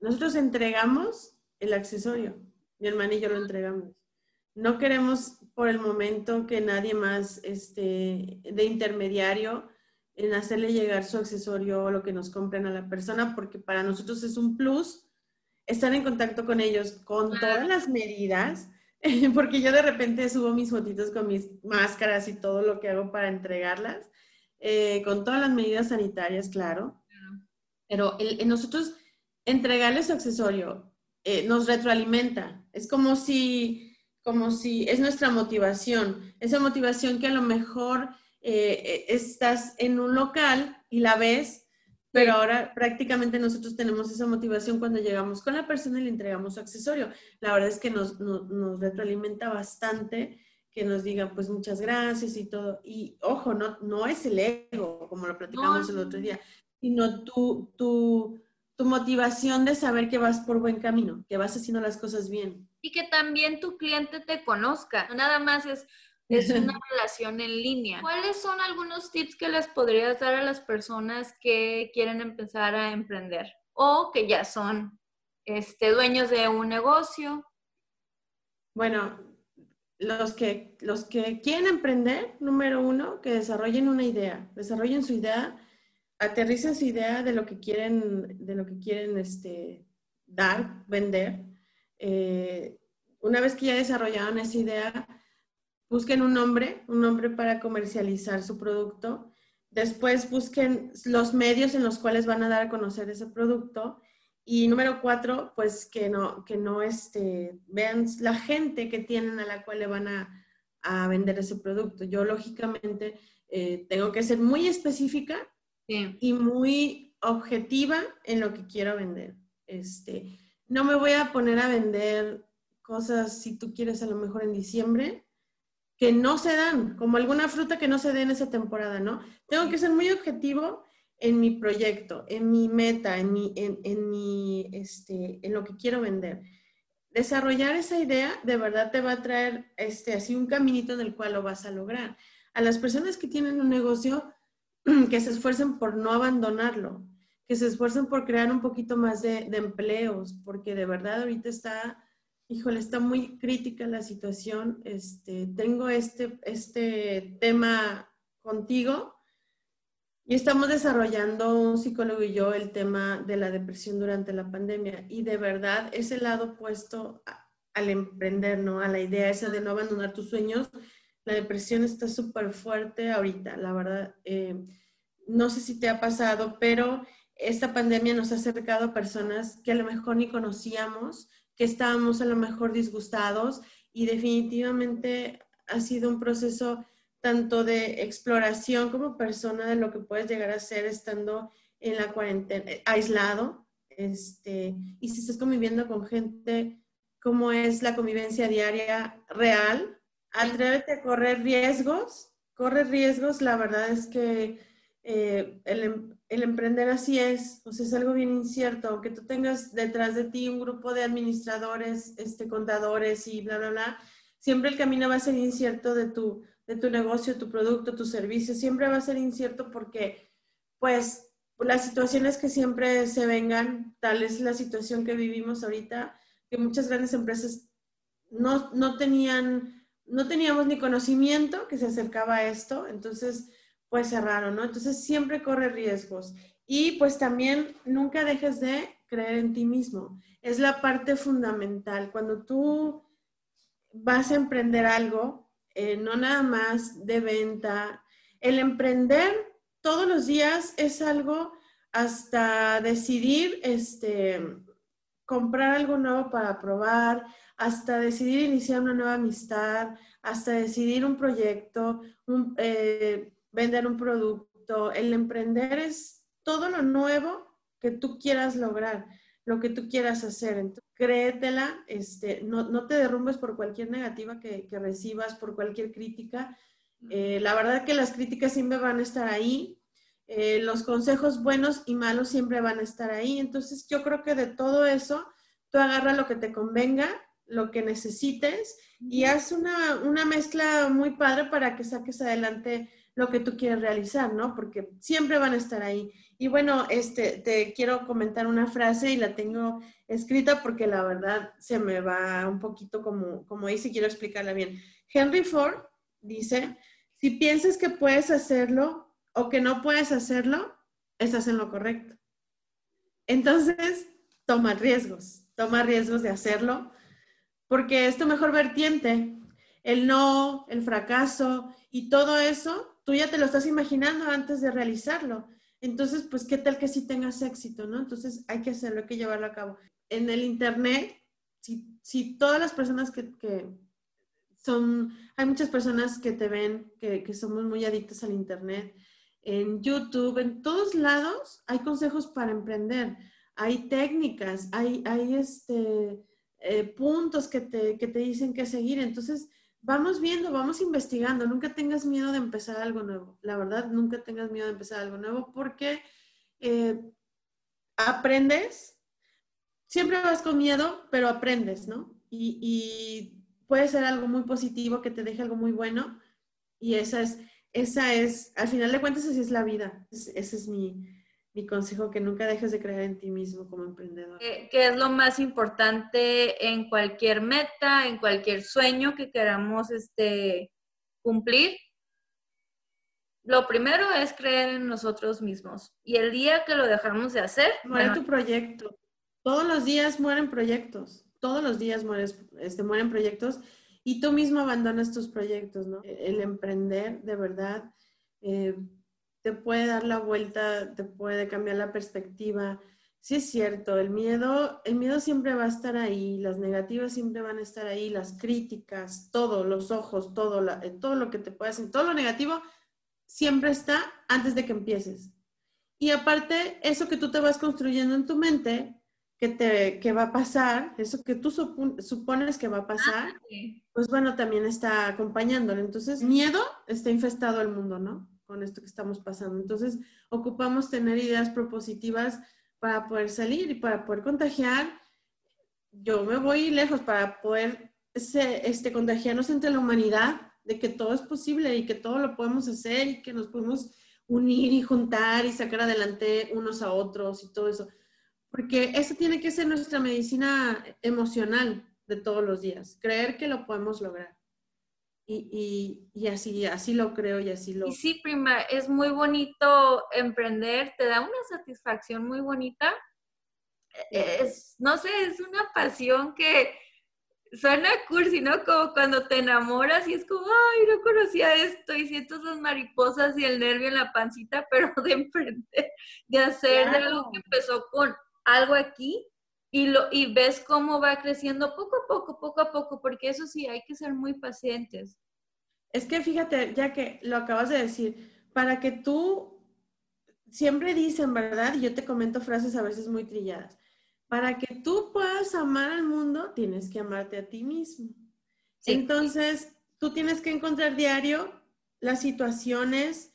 nosotros entregamos el accesorio, mi hermano y yo lo entregamos. No queremos por el momento que nadie más este, de intermediario en hacerle llegar su accesorio o lo que nos compren a la persona, porque para nosotros es un plus estar en contacto con ellos con todas las medidas, [laughs] porque yo de repente subo mis fotitos con mis máscaras y todo lo que hago para entregarlas, eh, con todas las medidas sanitarias, claro. Pero el, nosotros entregarles su accesorio eh, nos retroalimenta. Es como si, como si es nuestra motivación, esa motivación que a lo mejor eh, estás en un local y la ves, pero ahora prácticamente nosotros tenemos esa motivación cuando llegamos con la persona y le entregamos su accesorio. La verdad es que nos, nos, retroalimenta bastante que nos digan pues muchas gracias y todo. Y ojo, no, no es el ego, como lo platicamos el otro día, sino tu, tu, tu motivación de saber que vas por buen camino, que vas haciendo las cosas bien. Y que también tu cliente te conozca. nada más es, es una relación en línea. ¿Cuáles son algunos tips que les podrías dar a las personas que quieren empezar a emprender o que ya son este, dueños de un negocio? Bueno, los que, los que quieren emprender, número uno, que desarrollen una idea, desarrollen su idea, aterricen su idea de lo que quieren, de lo que quieren este, dar, vender. Eh, una vez que ya desarrollaron esa idea, busquen un nombre, un nombre para comercializar su producto. Después busquen los medios en los cuales van a dar a conocer ese producto. Y número cuatro, pues que no, que no este, vean la gente que tienen a la cual le van a, vender ese producto. Yo lógicamente eh, tengo que ser muy específica y muy objetiva en lo que quiero vender. Este, no me voy a poner a vender cosas, si tú quieres, a lo mejor en diciembre, que no se dan, como alguna fruta que no se dé en esa temporada, ¿no? Tengo que ser muy objetivo en mi proyecto, en mi meta, en, mi, en, mi, este, en lo que quiero vender. Desarrollar esa idea de verdad te va a traer este, así un caminito en el cual lo vas a lograr. A las personas que tienen un negocio, [clears throat] que se esfuercen por no abandonarlo, que se esfuercen por crear un poquito más de, de empleos, porque de verdad ahorita está híjole, está muy crítica la situación. Este, tengo este, este tema contigo y estamos desarrollando un psicólogo y yo el tema de la depresión durante la pandemia. Y de verdad, ese lado opuesto al emprender, ¿no? A la idea esa de no abandonar tus sueños. La depresión está súper fuerte ahorita, la verdad. Eh, no sé si te ha pasado, pero esta pandemia nos ha acercado a personas que a lo mejor ni conocíamos, que estábamos a lo mejor disgustados y definitivamente ha sido un proceso tanto de exploración como persona de lo que puedes llegar a ser estando en la cuarentena, eh, aislado, este, y si estás conviviendo con gente, cómo es la convivencia diaria real, atrévete a correr riesgos, corre riesgos, la verdad es que eh, el, em, el emprender así es, pues es algo bien incierto, aunque tú tengas detrás de ti un grupo de administradores, este, contadores y bla, bla, bla, siempre el camino va a ser incierto de tu, de tu negocio, tu producto, tu servicio, siempre va a ser incierto porque, pues, las situaciones que siempre se vengan, tal es la situación que vivimos ahorita, que muchas grandes empresas no, no tenían, no teníamos ni conocimiento que se acercaba a esto, entonces pues cerraron, ¿no? Entonces siempre corre riesgos. Y pues también nunca dejes de creer en ti mismo. Es la parte fundamental. Cuando tú vas a emprender algo, eh, no nada más de venta, el emprender todos los días es algo hasta decidir este, comprar algo nuevo para probar, hasta decidir iniciar una nueva amistad, hasta decidir un proyecto, eh, vender un producto. El emprender es todo lo nuevo que tú quieras lograr, lo que tú quieras hacer. Entonces, créetela, este, no, te derrumbes por cualquier negativa que, recibas, por cualquier crítica. Eh, la verdad que las críticas siempre van a estar ahí, eh, los consejos buenos y malos siempre van a estar ahí. Entonces yo creo que de todo eso, tú agarra lo que te convenga, lo que necesites y haz una, una mezcla muy padre para que saques adelante lo que tú quieres realizar, ¿no? Porque siempre van a estar ahí. Y bueno, este, te quiero comentar una frase y la tengo escrita porque la verdad se me va un poquito como, como dice, quiero explicarla bien. Henry Ford dice, si piensas que puedes hacerlo, o que no puedes hacerlo, estás en lo correcto. Entonces, toma riesgos, toma riesgos de hacerlo, porque es tu mejor vertiente. El no, el fracaso y todo eso, tú ya te lo estás imaginando antes de realizarlo. Entonces, pues, ¿qué tal que sí tengas éxito, no? Entonces, hay que hacerlo, hay que llevarlo a cabo. En el Internet, si, si todas las personas que, que, son, hay muchas personas que te ven, que, que somos muy adictas al Internet, en YouTube, en todos lados hay consejos para emprender, hay técnicas, hay, hay este, eh, puntos que te, que te dicen que seguir. Entonces, vamos viendo, vamos investigando. Nunca tengas miedo de empezar algo nuevo. La verdad, nunca tengas miedo de empezar algo nuevo porque eh, aprendes. Siempre vas con miedo, pero aprendes, ¿no? Y, y puede ser algo muy positivo que te deje algo muy bueno. Y esa es esa es, al final de cuentas, así es la vida. ese es mi, consejo, que nunca dejes de creer en ti mismo como emprendedor. Que, es lo más importante en cualquier meta, en cualquier sueño que queramos este, cumplir. Lo primero es creer en nosotros mismos. Y el día que lo dejamos de hacer... Muere tu proyecto. Todos los días mueren proyectos. Todos los días mueres, este, mueren proyectos y tú mismo abandonas tus proyectos, ¿no? El emprender, de verdad, eh, te puede dar la vuelta, te puede cambiar la perspectiva. Sí es cierto, el miedo, el miedo siempre va a estar ahí, las negativas siempre van a estar ahí, las críticas, todo, los ojos, todo, eh, todo lo que te puede hacer, todo lo negativo siempre está antes de que empieces. Y aparte, eso que tú te vas construyendo en tu mente, que, te, que va a pasar, eso que tú supones que va a pasar, ah, pues bueno, también está acompañándolo. Entonces, miedo está infestado el mundo, ¿no? Con esto que estamos pasando. Entonces, ocupamos tener ideas propositivas para poder salir y para poder contagiar. Yo me voy lejos para poder este, contagiarnos entre la humanidad de que todo es posible y que todo lo podemos hacer y que nos podemos unir y juntar y sacar adelante unos a otros y todo eso porque eso tiene que ser nuestra medicina emocional de todos los días, creer que lo podemos lograr. Y, y, así, así lo creo y así lo... Y sí, prima, es muy bonito emprender, te da una satisfacción muy bonita. Es, no sé, es una pasión que suena cursi, ¿no? Como cuando te enamoras y es como, ay, no conocía esto y siento esas mariposas y el nervio en la pancita, pero [laughs] de emprender, de hacer de algo que empezó con algo aquí y, lo, y ves cómo va creciendo poco a poco, poco a poco, porque eso sí, hay que ser muy pacientes. Es que fíjate, ya que lo acabas de decir, para que tú, siempre dicen, ¿verdad? Y yo te comento frases a veces muy trilladas, para que tú puedas amar al mundo, tienes que amarte a ti mismo. Entonces, tú tienes que encontrar diario las situaciones,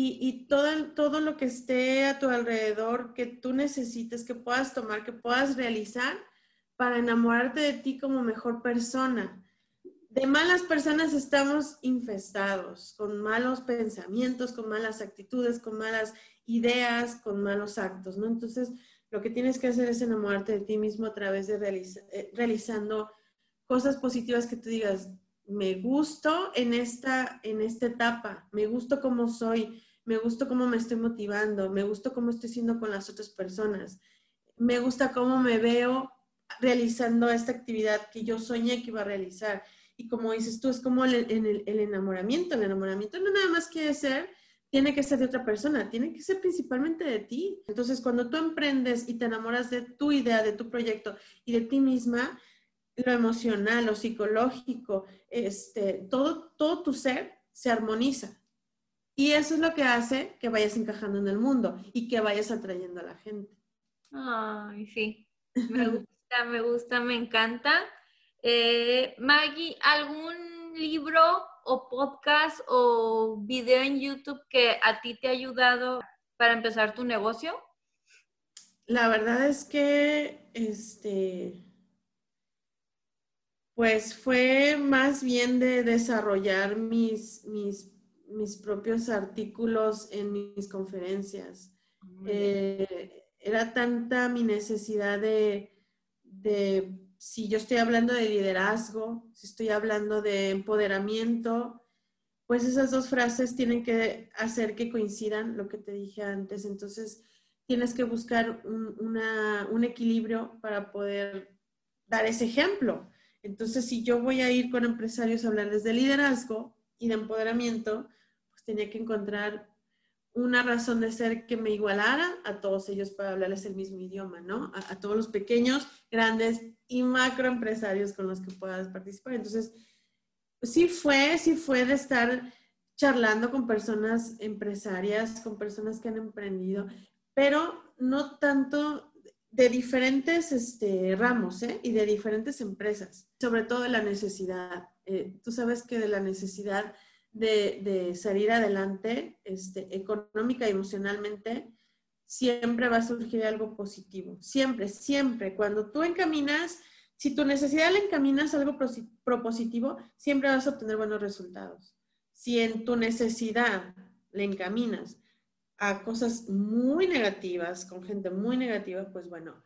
y, todo, todo lo que esté a tu alrededor que tú necesites, que puedas tomar, que puedas realizar para enamorarte de ti como mejor persona. De malas personas estamos infestados, con malos pensamientos, con malas actitudes, con malas ideas, con malos actos, ¿no? Entonces, lo que tienes que hacer es enamorarte de ti mismo a través de eh, realizando cosas positivas que tú digas, me gusto en esta, en esta etapa, me gusto como soy, me gusta cómo me estoy motivando, me gusta cómo estoy siendo con las otras personas, me gusta cómo me veo realizando esta actividad que yo soñé que iba a realizar. Y como dices tú, es como el, el, enamoramiento. El enamoramiento no nada más quiere ser tiene que ser de otra persona, tiene que ser principalmente de ti. Entonces, cuando tú emprendes y te enamoras de tu idea, de tu proyecto y de ti misma, lo emocional, lo psicológico, este, todo, todo tu ser se armoniza. Y eso es lo que hace que vayas encajando en el mundo y que vayas atrayendo a la gente. Ay, sí. [laughs] Me gusta, me gusta, me encanta. Eh, Maggie, ¿algún libro o podcast o video en YouTube que a ti te ha ayudado para empezar tu negocio? La verdad es que, este, pues fue más bien de desarrollar mis, mis, mis propios artículos en mis conferencias. Eh, era tanta mi necesidad de, de si yo estoy hablando de liderazgo, si estoy hablando de empoderamiento, pues esas dos frases tienen que hacer que coincidan lo que te dije antes. Entonces, tienes que buscar un, equilibrio para poder dar ese ejemplo. Entonces, si yo voy a ir con empresarios a hablarles de liderazgo y de empoderamiento, tenía que encontrar una razón de ser que me igualara a todos ellos para hablarles el mismo idioma, ¿no? A, todos los pequeños, grandes y macroempresarios con los que puedas participar. Entonces, sí fue, sí fue de estar charlando con personas empresarias, con personas que han emprendido, pero no tanto de diferentes este, ramos ¿eh? y de diferentes empresas, sobre todo de la necesidad. Eh, tú sabes que de la necesidad de, salir adelante este, económica y emocionalmente, siempre va a surgir algo positivo. Siempre, siempre. Cuando tú encaminas, si tu necesidad le encaminas algo propositivo, siempre vas a obtener buenos resultados. Si en tu necesidad le encaminas a cosas muy negativas, con gente muy negativa, pues bueno,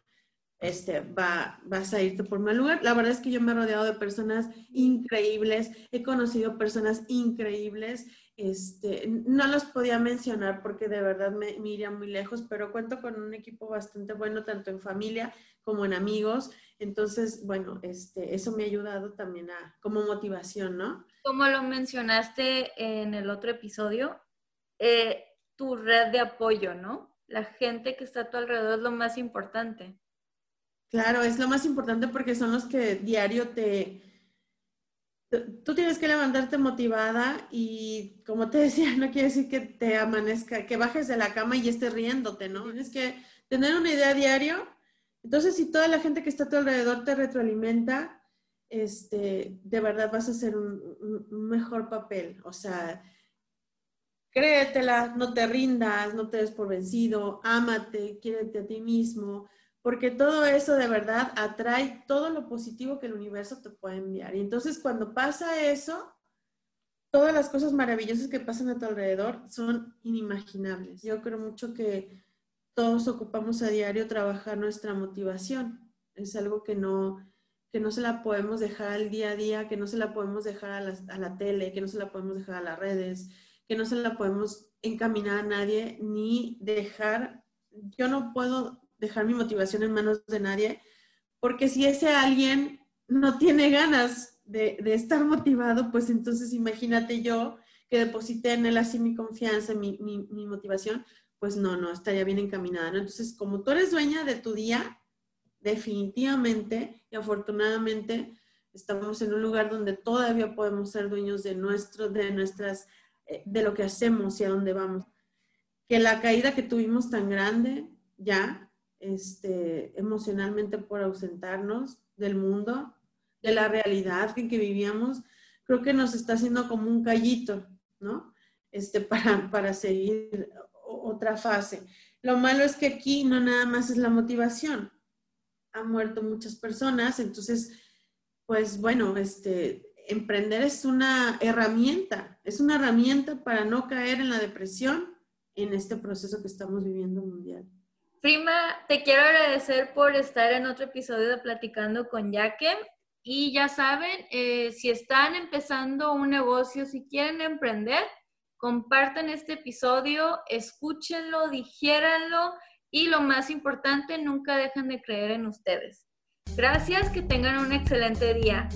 este, va, vas a irte por mal lugar. La verdad es que yo me he rodeado de personas increíbles, he conocido personas increíbles, este, no los podía mencionar porque de verdad me, iría muy lejos, pero cuento con un equipo bastante bueno, tanto en familia como en amigos. Entonces, bueno, este, eso me ha ayudado también a, como motivación, ¿no? Como lo mencionaste en el otro episodio, eh, tu red de apoyo, ¿no? La gente que está a tu alrededor es lo más importante. Claro, es lo más importante porque son los que diario te... Tú tienes que levantarte motivada y como te [laughs] decía, no quiere decir que te amanezca, que bajes de la cama y estés riéndote, ¿no? Tienes que tener una idea diario. Entonces, si toda la gente que está a tu alrededor te retroalimenta, este, de verdad vas a hacer un, un mejor papel. O sea, créetela, no te rindas, no te des por vencido, ámate, quiérete a ti mismo porque todo eso de verdad atrae todo lo positivo que el universo te puede enviar. Y entonces cuando pasa eso, todas las cosas maravillosas que pasan a tu alrededor son inimaginables. Yo creo mucho que todos ocupamos a diario trabajar nuestra motivación. Es algo que no, que no se la podemos dejar al día a día, que no se la podemos dejar a la, a la tele, que no se la podemos dejar a las redes, que no se la podemos encaminar a nadie, ni dejar, yo no puedo dejar mi motivación en manos de nadie, porque si ese alguien no tiene ganas de, estar motivado, pues entonces imagínate yo que deposité en él así mi confianza, mi, mi, motivación, pues no, no, estaría bien encaminada, Entonces, como tú eres dueña de tu día, definitivamente y afortunadamente estamos en un lugar donde todavía podemos ser dueños de nuestro, de nuestras, eh, de lo que hacemos y a dónde vamos. Que la caída que tuvimos tan grande ya este, emocionalmente por ausentarnos del mundo, de la realidad en que vivíamos, creo que nos está haciendo como un callito, ¿no? Este, para, para seguir otra fase. Lo malo es que aquí no nada más es la motivación. Han muerto muchas personas, entonces, pues bueno, este, emprender es una herramienta, es una herramienta para no caer en la depresión en este proceso que estamos viviendo mundial. Prima, te quiero agradecer por estar en otro episodio de Platicando con Yaque. Y ya saben, eh, si están empezando un negocio, si quieren emprender, compartan este episodio, escúchenlo, digiéranlo y lo más importante, nunca dejen de creer en ustedes. Gracias, que tengan un excelente día.